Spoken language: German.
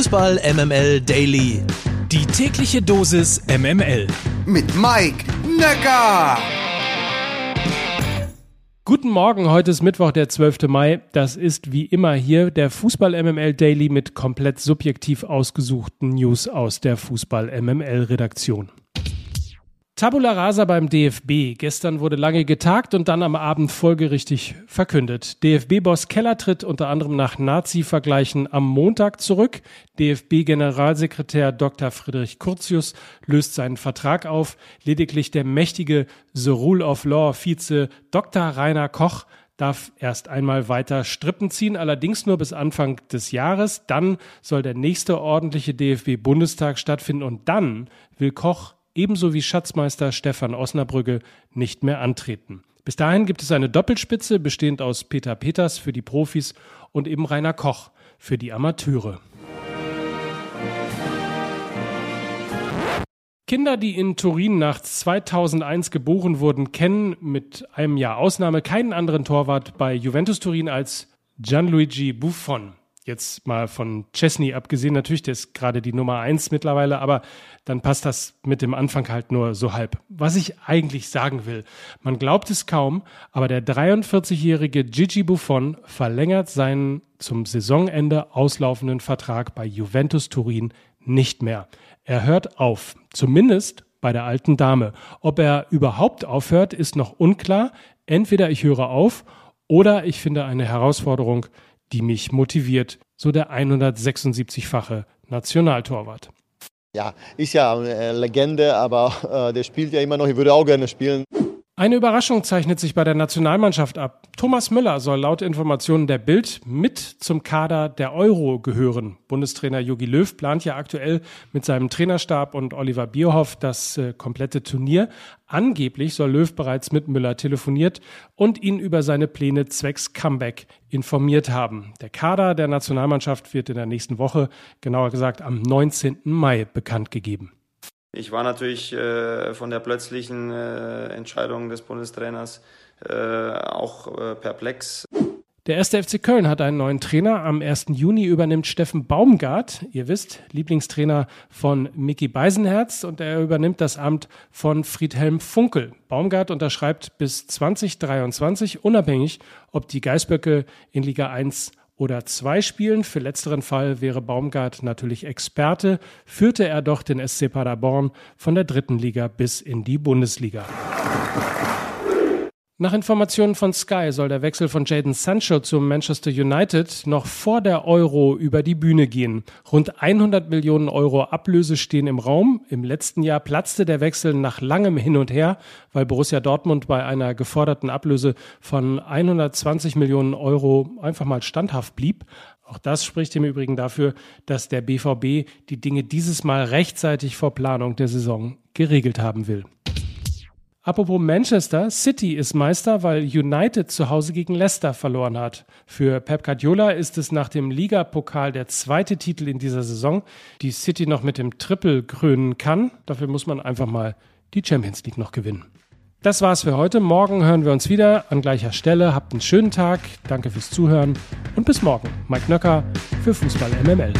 Fußball MML Daily. Die tägliche Dosis MML. Mit Mike Necker. Guten Morgen, heute ist Mittwoch, der 12. Mai. Das ist wie immer hier der Fußball MML Daily mit komplett subjektiv ausgesuchten News aus der Fußball MML Redaktion. Tabula rasa beim DFB. Gestern wurde lange getagt und dann am Abend folgerichtig verkündet. DFB-Boss Keller tritt unter anderem nach Nazi-Vergleichen am Montag zurück. DFB-Generalsekretär Dr. Friedrich Curtius löst seinen Vertrag auf. Lediglich der mächtige The Rule of Law Vize Dr. Rainer Koch darf erst einmal weiter Strippen ziehen, allerdings nur bis Anfang des Jahres. Dann soll der nächste ordentliche DFB-Bundestag stattfinden und dann will Koch ebenso wie Schatzmeister Stefan Osnabrügge nicht mehr antreten. Bis dahin gibt es eine Doppelspitze, bestehend aus Peter Peters für die Profis und eben Rainer Koch für die Amateure. Kinder, die in Turin nach 2001 geboren wurden, kennen mit einem Jahr Ausnahme keinen anderen Torwart bei Juventus Turin als Gianluigi Buffon jetzt mal von Chesney abgesehen, natürlich, der ist gerade die Nummer eins mittlerweile, aber dann passt das mit dem Anfang halt nur so halb. Was ich eigentlich sagen will, man glaubt es kaum, aber der 43-jährige Gigi Buffon verlängert seinen zum Saisonende auslaufenden Vertrag bei Juventus Turin nicht mehr. Er hört auf, zumindest bei der alten Dame. Ob er überhaupt aufhört, ist noch unklar. Entweder ich höre auf oder ich finde eine Herausforderung, die mich motiviert, so der 176-fache Nationaltorwart. Ja, ist ja eine Legende, aber äh, der spielt ja immer noch. Ich würde auch gerne spielen. Eine Überraschung zeichnet sich bei der Nationalmannschaft ab. Thomas Müller soll laut Informationen der Bild mit zum Kader der Euro gehören. Bundestrainer Jogi Löw plant ja aktuell mit seinem Trainerstab und Oliver Bierhoff das äh, komplette Turnier. Angeblich soll Löw bereits mit Müller telefoniert und ihn über seine Pläne zwecks Comeback informiert haben. Der Kader der Nationalmannschaft wird in der nächsten Woche, genauer gesagt am 19. Mai, bekannt gegeben. Ich war natürlich äh, von der plötzlichen äh, Entscheidung des Bundestrainers äh, auch äh, perplex. Der erste FC Köln hat einen neuen Trainer. Am 1. Juni übernimmt Steffen Baumgart, ihr wisst, Lieblingstrainer von Mickey Beisenherz und er übernimmt das Amt von Friedhelm Funkel. Baumgart unterschreibt bis 2023 unabhängig, ob die Geißböcke in Liga 1 oder zwei Spielen. Für letzteren Fall wäre Baumgart natürlich Experte, führte er doch den SC Paderborn von der dritten Liga bis in die Bundesliga. Nach Informationen von Sky soll der Wechsel von Jaden Sancho zum Manchester United noch vor der Euro über die Bühne gehen. Rund 100 Millionen Euro Ablöse stehen im Raum. Im letzten Jahr platzte der Wechsel nach langem Hin und Her, weil Borussia Dortmund bei einer geforderten Ablöse von 120 Millionen Euro einfach mal standhaft blieb. Auch das spricht im Übrigen dafür, dass der BVB die Dinge dieses Mal rechtzeitig vor Planung der Saison geregelt haben will. Apropos Manchester, City ist Meister, weil United zu Hause gegen Leicester verloren hat. Für Pep Guardiola ist es nach dem Ligapokal der zweite Titel in dieser Saison, die City noch mit dem Triple krönen kann. Dafür muss man einfach mal die Champions League noch gewinnen. Das war's für heute. Morgen hören wir uns wieder an gleicher Stelle. Habt einen schönen Tag. Danke fürs Zuhören und bis morgen. Mike Nöcker für Fußball MML.